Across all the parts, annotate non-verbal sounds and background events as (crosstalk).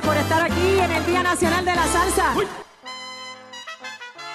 por estar aquí en el Día Nacional de la Salsa.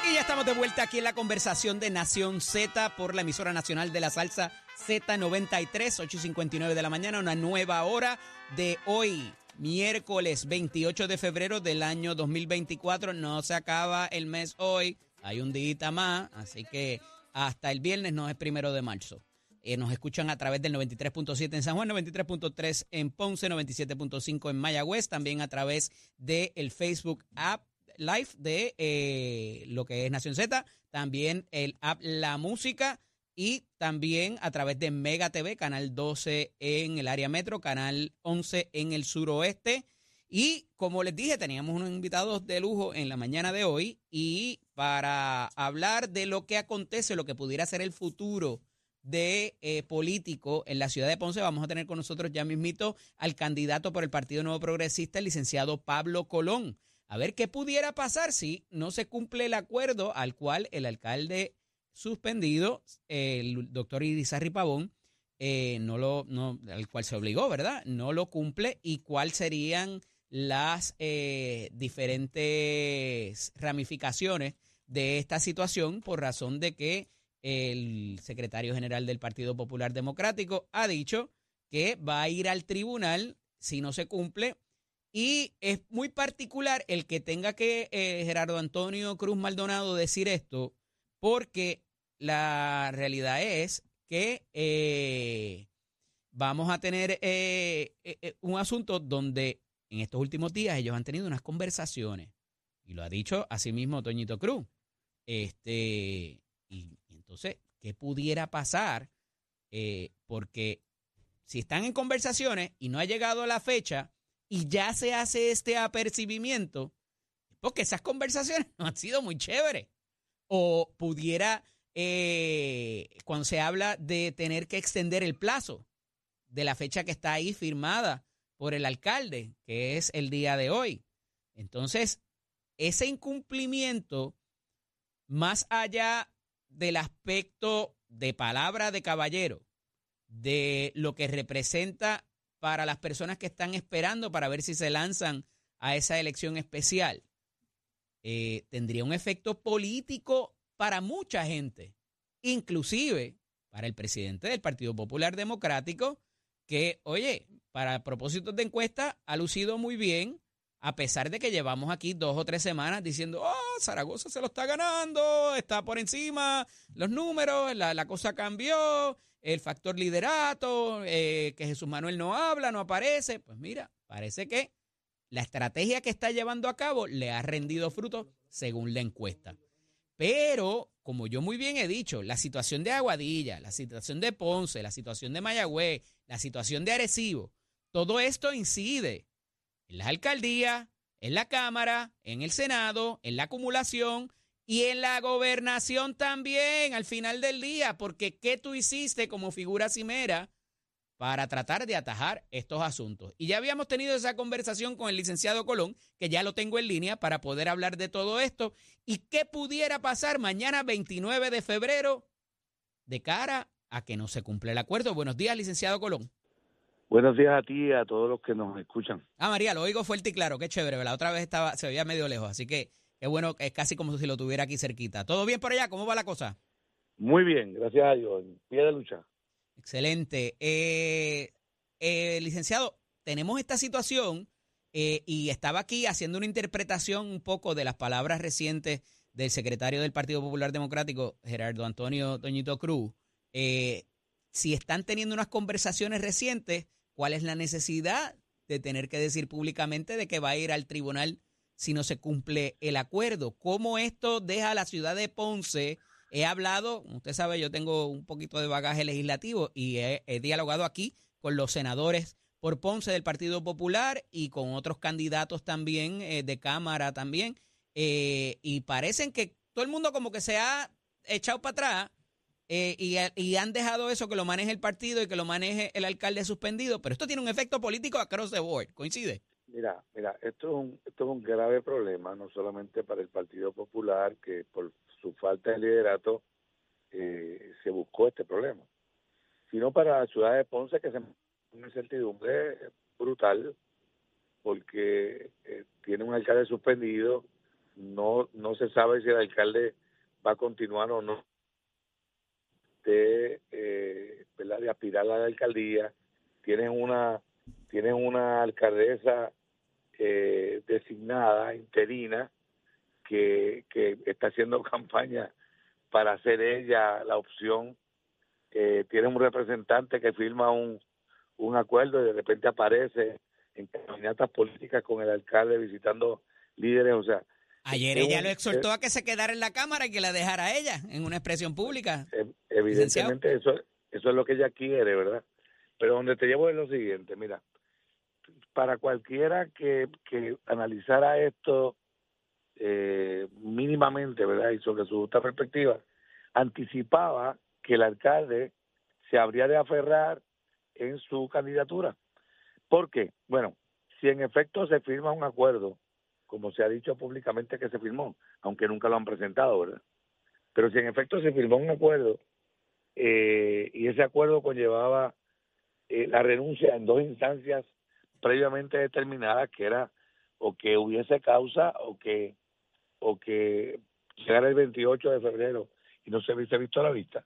Y ya estamos de vuelta aquí en la conversación de Nación Z por la emisora nacional de la salsa Z93, 8.59 de la mañana, una nueva hora de hoy, miércoles 28 de febrero del año 2024. No se acaba el mes hoy, hay un día más, así que hasta el viernes no es primero de marzo. Eh, nos escuchan a través del 93.7 en San Juan, 93.3 en Ponce, 97.5 en Mayagüez, también a través del el Facebook app live de eh, lo que es Nación Z, también el app La Música y también a través de Mega TV, canal 12 en el área metro, canal 11 en el suroeste. Y como les dije, teníamos unos invitados de lujo en la mañana de hoy y para hablar de lo que acontece, lo que pudiera ser el futuro de eh, político en la ciudad de Ponce, vamos a tener con nosotros ya mismito al candidato por el Partido Nuevo Progresista, el licenciado Pablo Colón. A ver qué pudiera pasar si no se cumple el acuerdo al cual el alcalde suspendido, el doctor Irizarri Pavón, eh, no lo, no, al cual se obligó, ¿verdad? No lo cumple y cuáles serían las eh, diferentes ramificaciones de esta situación por razón de que el secretario general del Partido Popular Democrático ha dicho que va a ir al tribunal si no se cumple y es muy particular el que tenga que eh, Gerardo Antonio Cruz Maldonado decir esto, porque la realidad es que eh, vamos a tener eh, un asunto donde en estos últimos días ellos han tenido unas conversaciones, y lo ha dicho asimismo Toñito Cruz. Este, y, entonces, ¿qué pudiera pasar? porque si están en conversaciones y no ha llegado la fecha, y ya se hace este apercibimiento, porque esas conversaciones (laughs) no han sido muy chéveres. O pudiera, eh, cuando se habla de tener que extender el plazo de la fecha que está ahí firmada por el alcalde, que es el día de hoy. Entonces, ese incumplimiento, más allá del aspecto de palabra de caballero, de lo que representa para las personas que están esperando para ver si se lanzan a esa elección especial, eh, tendría un efecto político para mucha gente, inclusive para el presidente del Partido Popular Democrático, que, oye, para propósitos de encuesta ha lucido muy bien, a pesar de que llevamos aquí dos o tres semanas diciendo, oh, Zaragoza se lo está ganando, está por encima los números, la, la cosa cambió, el factor liderato, eh, que Jesús Manuel no habla, no aparece. Pues mira, parece que la estrategia que está llevando a cabo le ha rendido frutos según la encuesta. Pero, como yo muy bien he dicho, la situación de Aguadilla, la situación de Ponce, la situación de Mayagüez, la situación de Arecibo, todo esto incide en las alcaldías, en la Cámara, en el Senado, en la acumulación y en la gobernación también al final del día, porque ¿qué tú hiciste como figura cimera para tratar de atajar estos asuntos? Y ya habíamos tenido esa conversación con el licenciado Colón, que ya lo tengo en línea para poder hablar de todo esto y qué pudiera pasar mañana 29 de febrero de cara a que no se cumple el acuerdo. Buenos días, licenciado Colón. Buenos días a ti y a todos los que nos escuchan. Ah, María, lo oigo fuerte y claro, qué chévere. La otra vez estaba, se veía medio lejos, así que es bueno, es casi como si lo tuviera aquí cerquita. ¿Todo bien por allá? ¿Cómo va la cosa? Muy bien, gracias a Dios, en pie de lucha. Excelente. Eh, eh, licenciado, tenemos esta situación eh, y estaba aquí haciendo una interpretación un poco de las palabras recientes del secretario del Partido Popular Democrático, Gerardo Antonio Toñito Cruz. si están teniendo unas conversaciones recientes, ¿cuál es la necesidad de tener que decir públicamente de que va a ir al tribunal si no se cumple el acuerdo. ¿Cómo esto deja a la ciudad de Ponce? He hablado, usted sabe, yo tengo un poquito de bagaje legislativo y he, dialogado aquí con los senadores por Ponce del Partido Popular y con otros candidatos también eh, de Cámara también. Eh, y parecen que todo el mundo como que se ha echado para atrás eh, y, y, han dejado eso que lo maneje el partido y que lo maneje el alcalde suspendido. Pero esto tiene un efecto político across the board. ¿Coincide? Mira, mira, esto es un esto es un grave problema no solamente para el Partido Popular que por su falta de liderato eh, se buscó este problema, sino para la ciudad de Ponce que se una incertidumbre brutal porque eh, tiene un alcalde suspendido, no, no se sabe si el alcalde va a continuar o no de, eh, de aspirar a la alcaldía, tienen una, tienen una alcaldesa eh, designada, interina, que, que está haciendo (laughs) campaña para hacer ella la opción. Eh, tienen un representante que firma un, un acuerdo y de repente aparece en caminatas políticas con el alcalde visitando líderes, o sea, Ayer ella lo exhortó a que se quedara en la Cámara y que la dejara ella en una expresión pública. Evidentemente eso, eso es lo que ella quiere, ¿verdad? Pero donde te llevo es lo siguiente, mira, para cualquiera que, que analizara esto eh, mínimamente, ¿verdad? Y sobre su justa perspectiva, anticipaba que el alcalde se habría de aferrar en su candidatura. ¿Por qué? Bueno, si en efecto se firma un acuerdo como se ha dicho públicamente que se firmó, aunque nunca lo han presentado, ¿verdad? Pero si en efecto se firmó un acuerdo eh, y ese acuerdo conllevaba eh, la renuncia en dos instancias previamente determinadas, que era o que hubiese causa o que o que llegara el 28 de febrero y no se hubiese visto a la vista,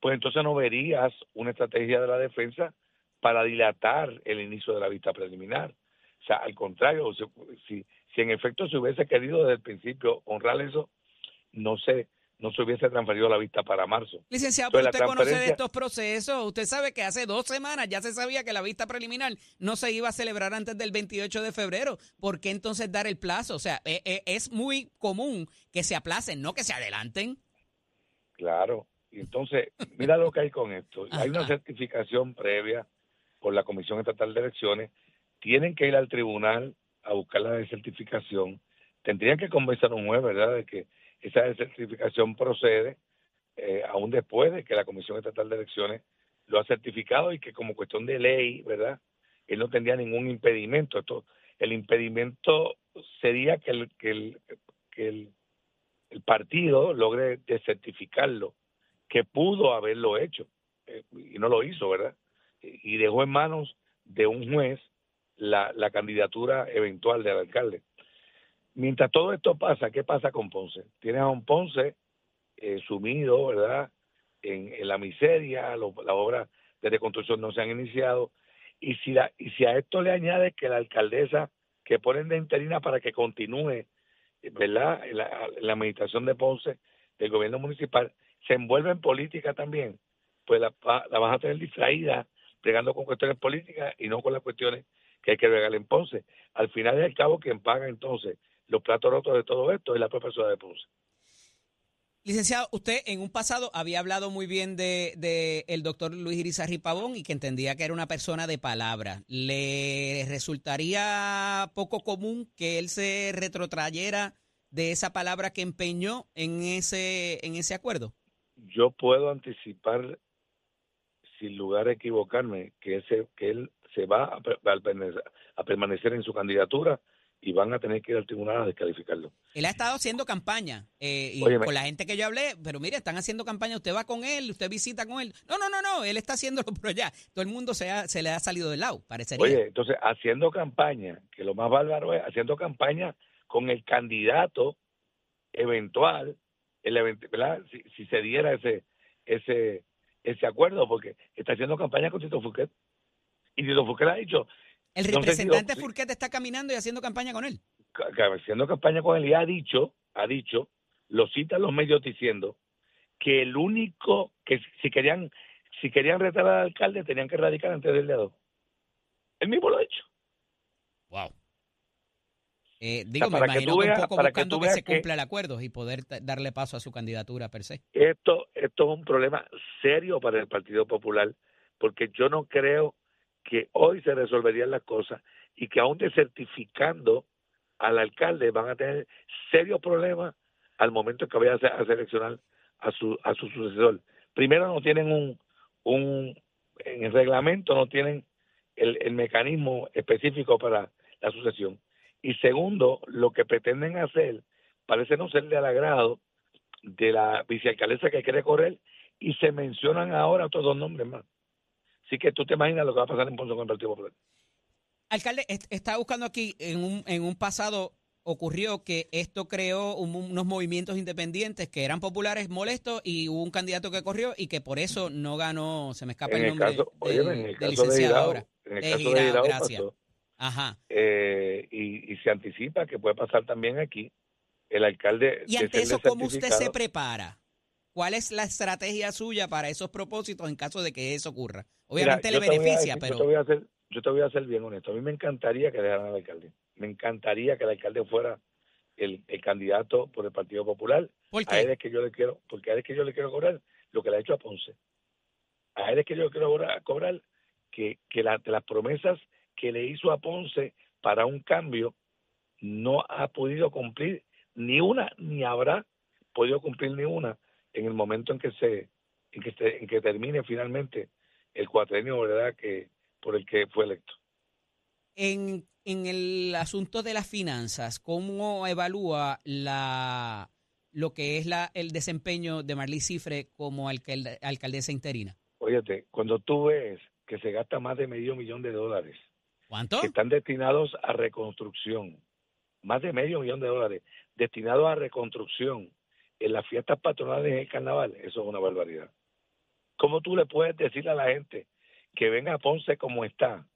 pues entonces no verías una estrategia de la defensa para dilatar el inicio de la vista preliminar. O sea, al contrario, si, si en efecto se hubiese querido desde el principio honrar eso, no se, no se hubiese transferido la vista para marzo. Licenciado, pero usted conoce de estos procesos. Usted sabe que hace dos semanas ya se sabía que la vista preliminar no se iba a celebrar antes del 28 de febrero. ¿Por qué entonces dar el plazo? O sea, e, e, es muy común que se aplacen, no que se adelanten. Claro. Entonces, mira lo que hay con esto. (laughs) Hay una certificación previa por la Comisión Estatal de Elecciones. Tienen que ir al tribunal a buscar la desertificación, tendrían que convencer a un juez, ¿verdad?, de que esa desertificación procede, eh, aún después de que la Comisión Estatal de Elecciones lo ha certificado y que como cuestión de ley, ¿verdad?, él no tendría ningún impedimento. Esto, el impedimento sería que el, que el, que el, partido logre desertificarlo, que pudo haberlo hecho eh, y no lo hizo, ¿verdad? Y dejó en manos de un juez la, la candidatura eventual del alcalde. Mientras todo esto pasa, ¿qué pasa con Ponce? Tienes a un Ponce eh, sumido, ¿verdad?, en, la miseria, las obras de reconstrucción no se han iniciado, y si, la, y si a esto le añades que la alcaldesa que ponen de interina para que continúe, ¿verdad?, la, administración de Ponce, del gobierno municipal, se envuelve en política también, pues la, la vas a tener distraída, pegando con cuestiones políticas y no con las cuestiones que hay que regalar en Ponce. Al final y al cabo, quien paga entonces los platos rotos de todo esto es la propia ciudad de Ponce. Licenciado, usted en un pasado había hablado muy bien de, de el doctor Luis Irizarri Pavón y que entendía que era una persona de palabra. ¿Le resultaría poco común que él se retrotrayera de esa palabra que empeñó en ese, en ese acuerdo? Yo puedo anticipar, sin lugar a equivocarme, que, ese, que él se va a, permanecer en su candidatura y van a tener que ir al tribunal a descalificarlo. Él ha estado haciendo campaña eh, y con la gente que yo hablé, pero mire, están haciendo campaña, usted va con él, usted visita con él. No, no, no, no, él está haciéndolo (laughs) pero ya. Todo el mundo se, se le ha salido del lado, parecería. Oye, entonces haciendo campaña, que lo más bárbaro es haciendo campaña con el candidato eventual, el ¿verdad? Si, si, se diera ese ese ese acuerdo, porque está haciendo campaña con Tito Fouquet. Y Tito Furquet ha dicho... El representante no está caminando y haciendo campaña con él. Haciendo campaña con él y ha dicho, ha dicho, lo citan los medios diciendo que el único que si querían si querían retar al alcalde tenían que radicar antes del día 2. Él mismo lo ha hecho. Wow. Eh, digo, me imagino que, un poco buscando que, se cumpla el acuerdo y poder darle paso a su candidatura per se. Esto, esto es un problema serio para el Partido Popular, porque yo no creo que hoy se resolverían las cosas y que aún desertificando al alcalde van a tener serios problemas al momento que vaya a, seleccionar a su a su sucesor. Primero no tienen un un en el reglamento no tienen el, el mecanismo específico para la sucesión. Y segundo, lo que pretenden hacer parece no serle al agrado de la vicealcaldesa que quiere correr y se mencionan ahora otros dos nombres más. Así que tú te imaginas lo que va a pasar en Ponce con el Partido Popular. Alcalde, estaba buscando aquí en un, en un pasado ocurrió que esto creó unos movimientos independientes que eran populares molestos y hubo un candidato que corrió y que por eso no ganó, se me escapa el, nombre del, licenciado ahora. En el caso de gracias. Ajá. Eh, y, se anticipa que puede pasar también aquí. El alcalde. Y ante eso, ¿cómo usted se prepara? ¿Cuál es la estrategia suya para esos propósitos en caso de que eso ocurra? Obviamente le beneficia, pero. Yo te, voy a hacer, yo te voy a ser bien honesto. A mí me encantaría que dejaran al alcalde. Me encantaría que el alcalde fuera el, candidato por el Partido Popular. A él es que yo le quiero, porque a él es que yo le quiero cobrar lo que le ha hecho a Ponce. A él es que yo le quiero cobrar, que, que las promesas que le hizo a Ponce para un cambio no ha podido cumplir ni una, ni habrá podido cumplir ni una en el momento en que se, en que, se, en que termine finalmente el cuatrenio, ¿verdad? Que por el que fue electo. En, en el asunto de las finanzas, ¿cómo evalúa la lo que es la, el desempeño de Marlí Cifre como alcaldesa interina? Óyete, cuando tú ves que se gasta más de medio millón de dólares ¿Cuánto? Que están destinados a reconstrucción. Más de medio millón de dólares destinados a reconstrucción en las fiestas patronales en el carnaval. Eso es una barbaridad. ¿Cómo tú le puedes decir a la gente que venga a Ponce como está?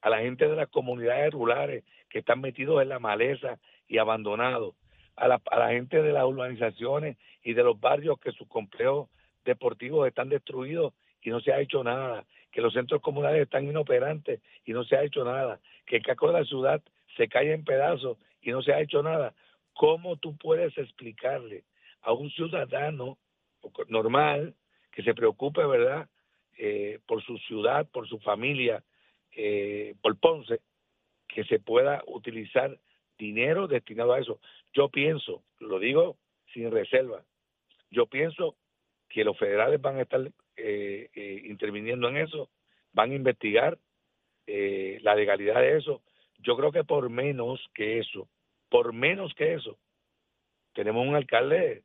A la gente de las comunidades rurales que están metidos en la maleza y abandonados. A la, a la gente de las urbanizaciones y de los barrios que sus complejos deportivos están destruidos y no se ha hecho nada que los centros comunales están inoperantes y no se ha hecho nada, que el casco de la ciudad se cae en pedazos y no se ha hecho nada. ¿Cómo tú puedes explicarle a un ciudadano normal que se preocupe, ¿verdad?, eh, por su ciudad, por su familia, eh, por Ponce, que se pueda utilizar dinero destinado a eso. Yo pienso, lo digo sin reserva, yo pienso que los federales van a estar eh, eh, interviniendo en eso, van a investigar eh, la legalidad de eso. Yo creo que por menos que eso, por menos que eso, tenemos un alcalde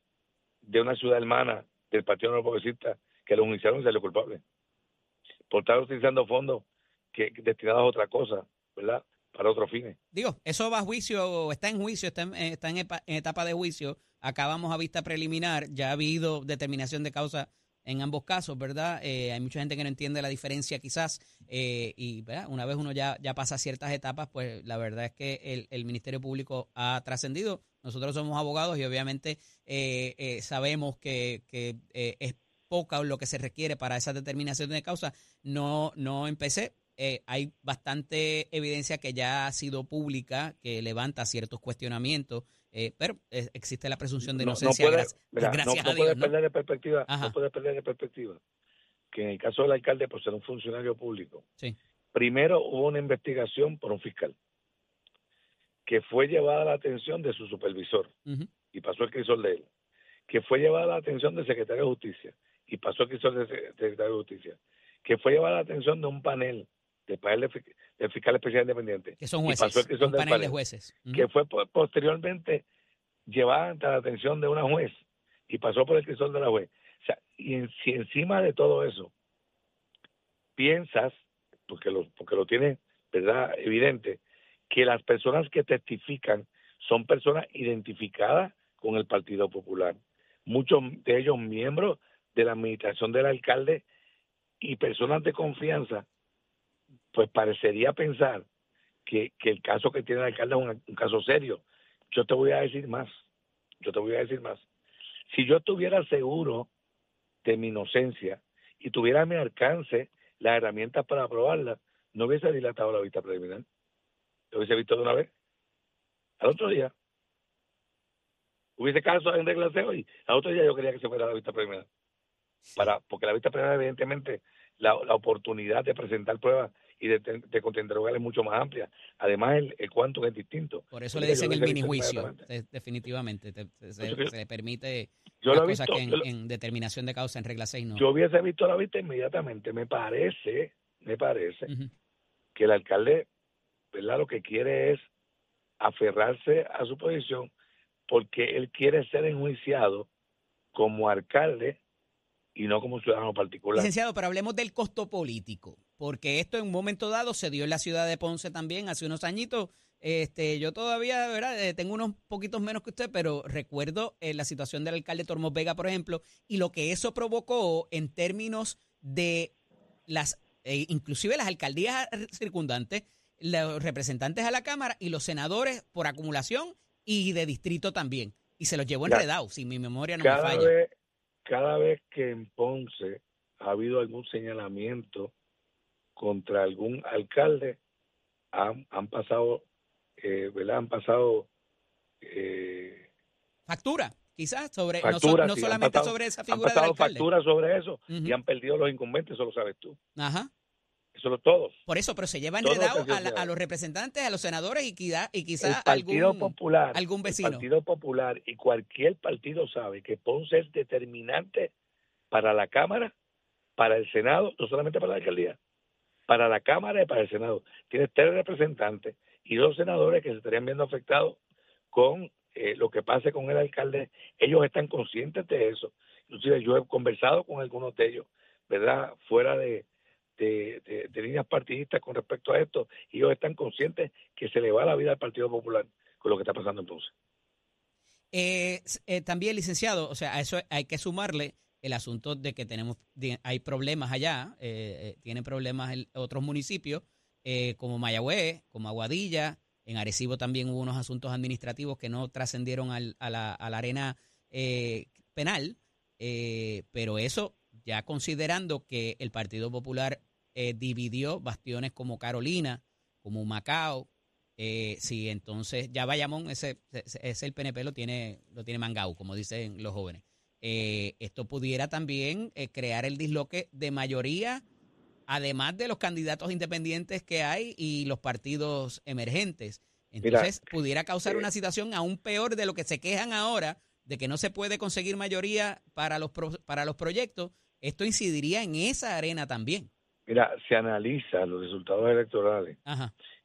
de una ciudad hermana del Partido No Progresista que lo iniciaron y se le culpable por estar utilizando fondos que destinados a otra cosa, ¿verdad? Para otros fines. Digo, eso va a juicio, está en juicio, está en, está en etapa de juicio. Acabamos a vista preliminar, ya ha habido determinación de causa en ambos casos, ¿verdad? Eh, hay mucha gente que no entiende la diferencia quizás eh, y una vez uno ya, ya pasa ciertas etapas, pues la verdad es que el, Ministerio Público ha trascendido. Nosotros somos abogados y obviamente eh, sabemos que, que es poca lo que se requiere para esa determinación de causa. No, no empecé. hay bastante evidencia que ya ha sido pública, que levanta ciertos cuestionamientos eh, pero eh, existe la presunción de inocencia no, gracias, no, Puedes perder de perspectiva, no puedes perder de perspectiva que en el caso del alcalde, por ser un funcionario público, primero hubo una investigación por un fiscal que fue llevada a la atención de su supervisor y pasó el crisol de él, que fue llevada a la atención del secretario de justicia y pasó el crisol del secretario de justicia, que fue llevada a la atención de un panel del panel del fiscal especial independiente. Que son jueces, un panel, de jueces. Que fue posteriormente llevada ante la atención de una juez y pasó por el crisol de la juez. O sea, y si encima de todo eso piensas, porque lo, porque lo tienes, ¿verdad?, evidente, que las personas que testifican son personas identificadas con el Partido Popular. Muchos de ellos miembros de la administración del alcalde y personas de confianza pues parecería pensar que, el caso que tiene el alcalde es un, caso serio. Yo te voy a decir más, yo te voy a decir más. Si yo estuviera seguro de mi inocencia y tuviera a mi alcance las herramientas para aprobarla, no hubiese dilatado la vista preliminar. Lo hubiese visto de una vez. Al otro día. Hubiese caso en regla de hoy. Al otro día yo quería que se fuera la vista preliminar. Para, porque la vista preliminar, evidentemente, la, la oportunidad de presentar pruebas y de, de contrainterrogar es mucho más amplia. Además, el, el cuánto es distinto. Por eso le dicen el mini juicio, definitivamente. se, le permite yo las cosas que en, determinación de causa en regla 6 no. Yo hubiese visto la vista inmediatamente. Me parece, me parece que el alcalde, ¿verdad? Lo que quiere es aferrarse a su posición porque él quiere ser enjuiciado como alcalde y no como ciudadano particular. Licenciado, pero hablemos del costo político, porque esto en un momento dado se dio en la ciudad de Ponce también hace unos añitos. Este, yo todavía, ¿verdad? Eh, tengo unos poquitos menos que usted, pero recuerdo eh, la situación del alcalde Tormos Vega, por ejemplo, y lo que eso provocó en términos de las, eh, inclusive las alcaldías circundantes, los representantes a la Cámara y los senadores por acumulación y de distrito también. Y se los llevó enredado, si mi memoria no me falla. Vez, cada vez que en Ponce ha habido algún señalamiento contra algún alcalde, han, han pasado, eh, ¿verdad? Han pasado... Eh, factura, quizás, sobre no, solamente sobre esa figura han pasado factura sobre eso y han perdido los incumbentes, eso lo sabes tú. Ajá. Eso lo todos. Por eso, pero se lleva enredado a, los representantes, a los senadores y, quizás y quizá algún, Popular, algún vecino. El Partido Popular y cualquier partido sabe que Ponce es determinante para la Cámara, para el Senado, no solamente para la alcaldía, para la Cámara y para el Senado. Tiene tres representantes y dos senadores que se estarían viendo afectados con eh, lo que pase con el alcalde. Ellos están conscientes de eso. Inclusive yo he conversado con algunos de ellos, ¿verdad? Fuera de, de, líneas partidistas con respecto a esto y ellos están conscientes que se le va la vida al Partido Popular con lo que está pasando entonces. Eh, eh, también, licenciado, o sea, a eso hay que sumarle el asunto de que tenemos hay problemas allá, eh, tienen problemas en otros municipios como Mayagüez, como Aguadilla, en Arecibo también hubo unos asuntos administrativos que no trascendieron a, la, a la arena penal, pero eso ya considerando que el Partido Popular eh, dividió bastiones como Carolina, como Macao. Eh, sí, entonces ya Bayamón, ese, ese, el PNP lo tiene, lo tiene mangao, como dicen los jóvenes. Eh, esto pudiera también eh, crear el disloque de mayoría, además de los candidatos independientes que hay y los partidos emergentes. Entonces, pudiera causar una situación aún peor de lo que se quejan ahora, de que no se puede conseguir mayoría para los, para los proyectos. Esto incidiría en esa arena también. Mira, se analiza los resultados electorales.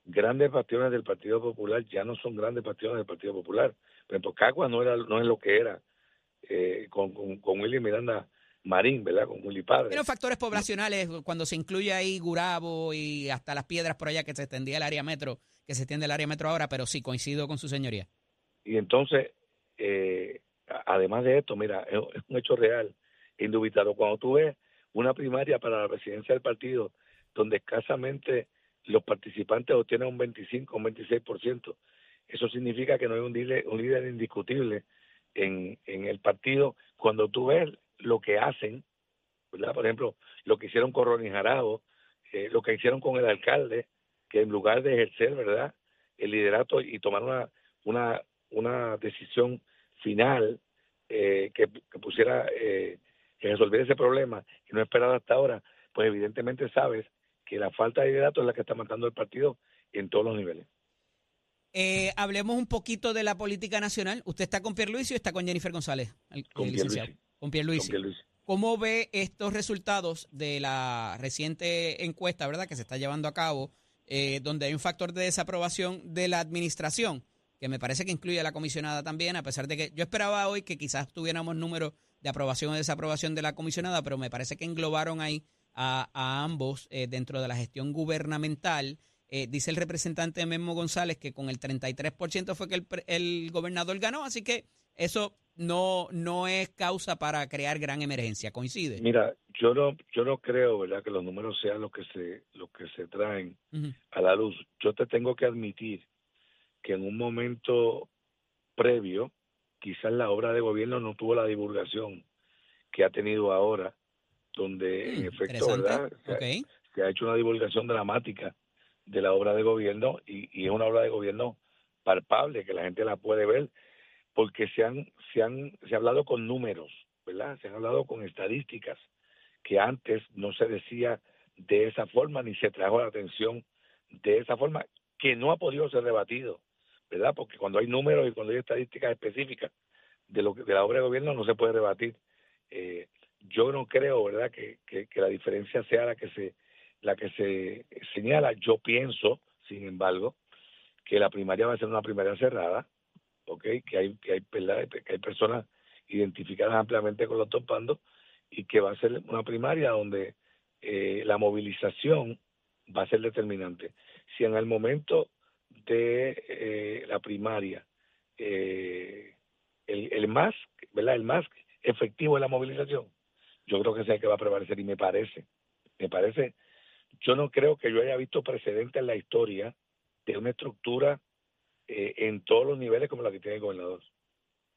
Grandes bastiones del Partido Popular ya no son grandes bastiones del Partido Popular. Por ejemplo, Cagua no, era, no es lo que era eh, con, con, Miranda Marín, ¿verdad? Con Willy Padre. Pero factores poblacionales, cuando se incluye ahí Gurabo y hasta las piedras por allá que se extendía el área metro, que se extiende el área metro ahora, pero sí coincido con su señoría. Y entonces, eh, además de esto, mira, es, un hecho real, indubitado. Cuando tú ves una primaria para la presidencia del partido donde escasamente los participantes obtienen un 25 o un 26%. Eso significa que no hay un líder, un líder indiscutible en, en el partido. Cuando tú ves lo que hacen, ¿verdad? por ejemplo, lo que hicieron con Ronnie Jarabo, eh, lo que hicieron con el alcalde, que en lugar de ejercer verdad el liderato y tomar una, una, una decisión final eh, que, que, pusiera eh, resolver ese problema y no esperar hasta ahora, pues evidentemente sabes que la falta de datos es la que está matando el partido en todos los niveles. Eh, hablemos un poquito de la política nacional. ¿Usted está con Pierluisi o está con Jennifer González? con, Pierluisi. con Pierluisi. ¿Cómo ve estos resultados de la reciente encuesta, verdad, que se está llevando a cabo, eh, donde hay un factor de desaprobación de la administración, que me parece que incluye a la comisionada también, a pesar de que yo esperaba hoy que quizás tuviéramos números de aprobación o desaprobación de la comisionada, pero me parece que englobaron ahí a, ambos eh, dentro de la gestión gubernamental. Eh, dice el representante Memo González que con el 33% fue que el, el, gobernador ganó, así que eso no no es causa para crear gran emergencia, coincide. Mira, yo no yo no creo, ¿verdad? que los números sean los que se los que se traen a la luz. Yo te tengo que admitir que en un momento previo quizás la obra de gobierno no tuvo la divulgación que ha tenido ahora, donde en mm, efecto, ¿verdad? Se, ha, hecho una divulgación dramática de la obra de gobierno y, es una obra de gobierno palpable que la gente la puede ver porque se han se han se ha hablado con números, ¿verdad? Se han hablado con estadísticas que antes no se decía de esa forma ni se trajo la atención de esa forma que no ha podido ser rebatido ¿verdad? Porque cuando hay números y cuando hay estadísticas específicas de lo que, de la obra de gobierno no se puede rebatir. Eh, yo no creo, ¿verdad? Que, que, la diferencia sea la que se la que se señala. Yo pienso, sin embargo, que la primaria va a ser una primaria cerrada, ¿ok? Que hay que hay, que hay personas identificadas ampliamente con los topandos y que va a ser una primaria donde eh, la movilización va a ser determinante. Si en el momento de eh, la primaria eh, el, el, más, ¿verdad? El más efectivo de la movilización, yo creo que es el que va a prevalecer y me parece, me parece, yo no creo que yo haya visto precedente en la historia de una estructura eh, en todos los niveles como la que tiene el gobernador.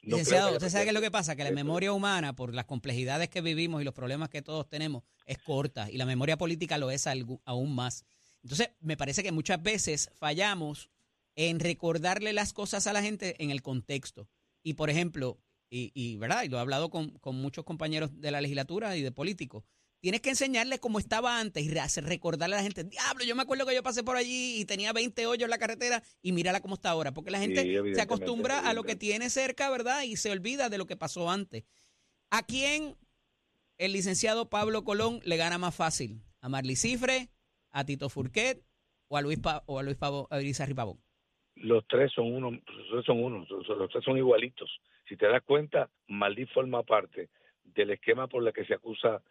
Licenciado, usted sabe qué es lo que pasa, que la memoria humana, por las complejidades que vivimos y los problemas que todos tenemos, es corta y la memoria política lo es aún más. Entonces, me parece que muchas veces fallamos en recordarle las cosas a la gente en el contexto. Y, por ejemplo, y, y ¿verdad? Y lo he hablado con, con muchos compañeros de la legislatura y de políticos, Tienes que enseñarle cómo estaba antes y recordarle a la gente, diablo, yo me acuerdo que yo pasé por allí y tenía 20 hoyos en la carretera y mírala cómo está ahora, porque la gente se acostumbra a lo que tiene cerca, ¿verdad? Y se olvida de lo que pasó antes. ¿A quién el licenciado Pablo Colón le gana más fácil? ¿A Marley Cifre, a Tito Furquet o a Luis, o a Luis Pavo, a Pavón? Los tres son uno, los tres son uno, los tres son igualitos. Si te das cuenta, Marley forma parte del esquema por el que se acusa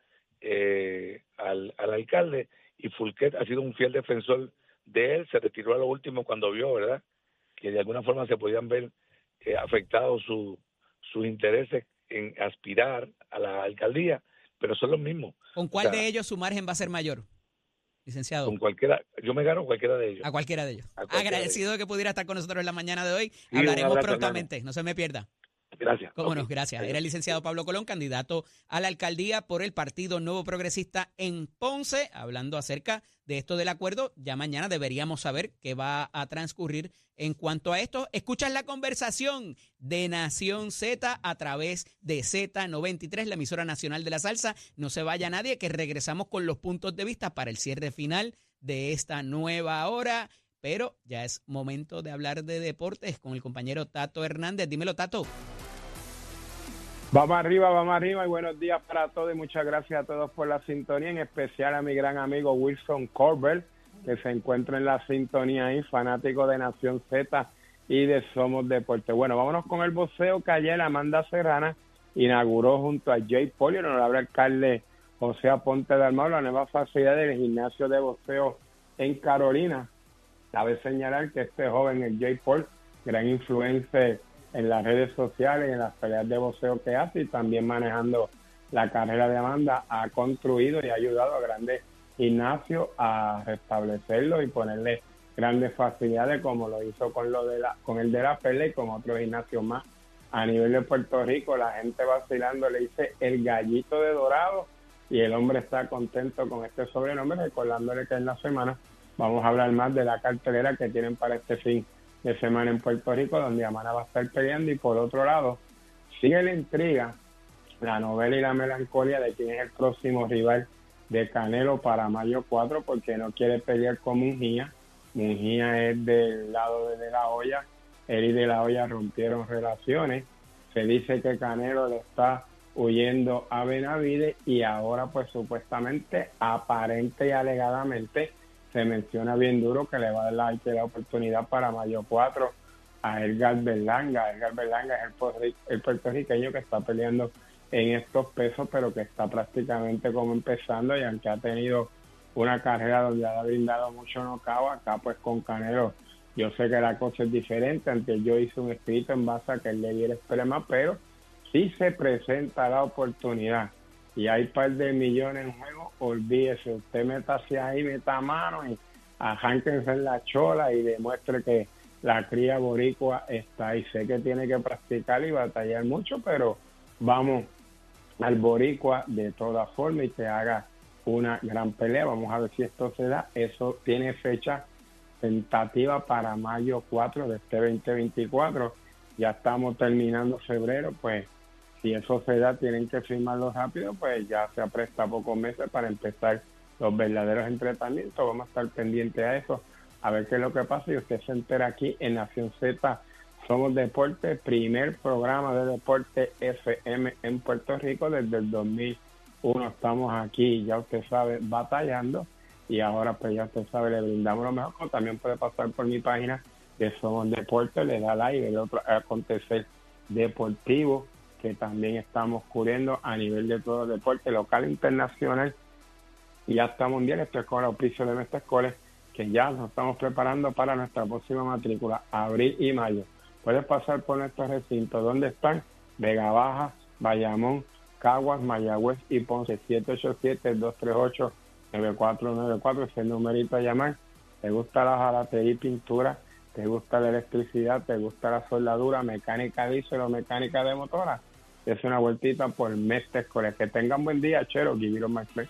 eh, al, al, alcalde y Fulquet ha sido un fiel defensor de él, se retiró a lo último cuando vio, ¿verdad? Que de alguna forma se podían ver eh, afectados su, sus intereses en aspirar a la alcaldía, pero son los mismos. ¿Con cuál de ellos su margen va a ser mayor, licenciado? Con cualquiera, yo me gano cualquiera de ellos. A cualquiera de ellos. Agradecido de, que pudiera estar con nosotros en la mañana de hoy. Hablaremos prontamente, no se me pierda. Gracias. Cómo no, gracias. Era el licenciado Pablo Colón, candidato a la alcaldía por el Partido Nuevo Progresista en Ponce, hablando acerca de esto del acuerdo. Ya mañana deberíamos saber qué va a transcurrir en cuanto a esto. Escuchas la conversación de Nación Z a través de Z93, la emisora nacional de la salsa. No se vaya nadie, que regresamos con los puntos de vista para el cierre final de esta nueva hora. Pero ya es momento de hablar de deportes con el compañero Tato Hernández. Dímelo, Tato. Vamos arriba, vamos arriba y buenos días para todos y muchas gracias a todos por la sintonía, en especial a mi gran amigo Wilson Corbett, que se encuentra en la sintonía ahí, fanático de Nación Z y de Somos Deporte. Bueno, vámonos con el boxeo que ayer Amanda Serrana inauguró junto a Jay Polio, el honorable alcalde José Aponte de Armado, la nueva facilidad del gimnasio de boxeo en Carolina. Cabe señalar que este joven, el Jay Paul, gran influencer en las redes sociales en las peleas de boxeo que hace y también manejando la carrera de Amanda, ha construido y ha ayudado a grandes gimnasios a restablecerlo y ponerle grandes facilidades como lo hizo con lo de la con el de la pelea y con otros gimnasios más. A nivel de Puerto Rico la gente vacilando le dice el gallito de dorado y el hombre está contento con este sobrenombre recordándole que en la semana vamos a hablar más de la cartelera que tienen para este fin de semana en Puerto Rico, donde Amana va a estar peleando. Y por otro lado, sigue la intriga, la novela y la melancolía de quién es el próximo rival de Canelo para mayo 4, porque no quiere pelear con Mungía. Mungía es del lado de, de la olla. Él y de la olla rompieron relaciones. Se dice que Canelo le está huyendo a Benavides y ahora pues supuestamente, aparente y alegadamente, se menciona bien duro que le va a dar la, oportunidad para mayo 4 a Edgar Berlanga. Edgar Berlanga es el, puertorriqueño que está peleando en estos pesos, pero que está prácticamente como empezando y aunque ha tenido una carrera donde ha brindado mucho nocao, acá pues con Canelo yo sé que la cosa es diferente, antes yo hice un escrito en base a que él le diera extrema, pero si se presenta la oportunidad y hay un par de millones en juego, olvídese, usted meta hacia ahí, meta mano y arránquense en la chola y demuestre que la cría boricua está ahí. Sé que tiene que practicar y batallar mucho, pero vamos al boricua de todas formas y que haga una gran pelea. Vamos a ver si esto se da. Eso tiene fecha tentativa para mayo 4 de este 2024. Ya estamos terminando febrero, pues si eso se tienen que firmarlo rápido, pues ya se apresta pocos meses para empezar los verdaderos entrenamientos. Vamos a estar pendientes a eso, a ver qué es lo que pasa. Y usted se entera aquí en Nación Z, Somos Deporte, primer programa de deporte FM en Puerto Rico desde el 2001. Estamos aquí, ya usted sabe, batallando. Y ahora, pues ya usted sabe, le brindamos lo mejor. También puede pasar por mi página de Somos Deporte, le da like, el otro acontecer deportivo que también estamos cubriendo a nivel de todo el deporte local e internacional y hasta mundial. Esto es con el auspicio de nuestra escuela, que ya nos estamos preparando para nuestra próxima matrícula, abril y mayo. Puedes pasar por nuestros recintos. ¿Dónde están? Vega Baja, Bayamón, Caguas, Mayagüez y Ponce. 787-238-9494 es el numerito a llamar. ¿Te gusta la jalatería y pintura? ¿Te gusta la electricidad? ¿Te gusta la soldadura? ¿Mecánica diésel o mecánica de motora? Es una vueltita por Mestre. Que tengan buen día, Chero. Give it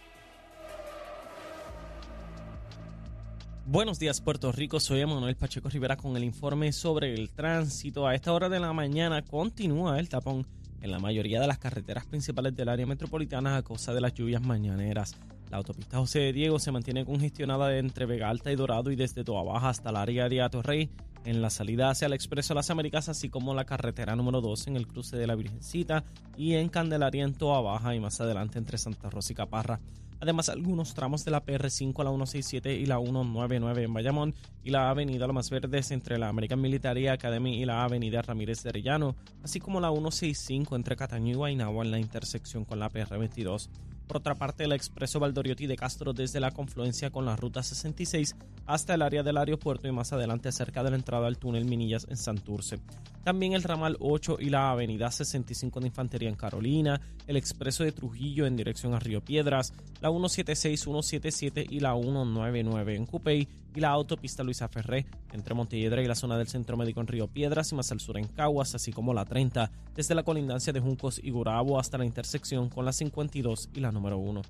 Buenos días Puerto Rico, soy Emanuel Pacheco Rivera con el informe sobre el tránsito. A esta hora de la mañana continúa el tapón en la mayoría de las carreteras principales del área metropolitana a causa de las lluvias mañaneras. La autopista José de Diego se mantiene congestionada entre Vega Alta y Dorado y desde Toa Baja hasta el área de Atorrey en la salida hacia el Expreso Las Américas, así como la carretera número 2 en el cruce de la Virgencita y en Candelaria en Toa Baja y más adelante entre Santa Rosa y Caparra. Además, algunos tramos de la PR5 a la 167 y la 199 en Bayamón y la avenida Lo Verdes entre la American Military Academy y la avenida Ramírez de Arellano, así como la 165 entre Cataño y Guaynabo en la intersección con la PR22. Por otra parte, el expreso Valdoriotti de Castro desde la confluencia con la ruta 66 hasta el área del aeropuerto y más adelante cerca de la entrada al túnel Minillas en Santurce. También el ramal 8 y la avenida 65 de Infantería en Carolina, el expreso de Trujillo en dirección a Río Piedras, la 176, 177 y la 199 en Cupey y la autopista Luisa Ferré entre Montelledra y la zona del Centro Médico en Río Piedras y más al sur en Caguas, así como la 30 desde la colindancia de Juncos y Gurabo hasta la intersección con la 52 y la número 1.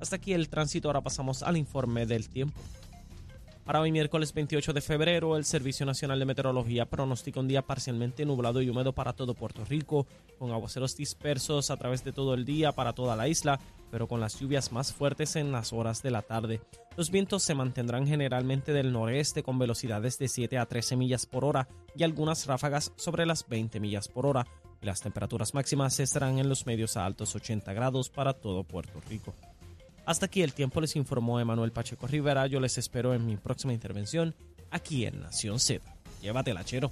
Hasta aquí el tránsito, ahora pasamos al informe del tiempo. Para hoy miércoles 28 de febrero, el Servicio Nacional de Meteorología pronostica un día parcialmente nublado y húmedo para todo Puerto Rico, con aguaceros dispersos a través de todo el día para toda la isla, pero con las lluvias más fuertes en las horas de la tarde. Los vientos se mantendrán generalmente del noreste con velocidades de 7 a 13 millas por hora y algunas ráfagas sobre las 20 millas por hora, y las temperaturas máximas estarán en los medios a altos 80 grados para todo Puerto Rico. Hasta aquí el tiempo les informó Emanuel Pacheco Rivera. Yo les espero en mi próxima intervención aquí en Nación Z. Llévatela, chero.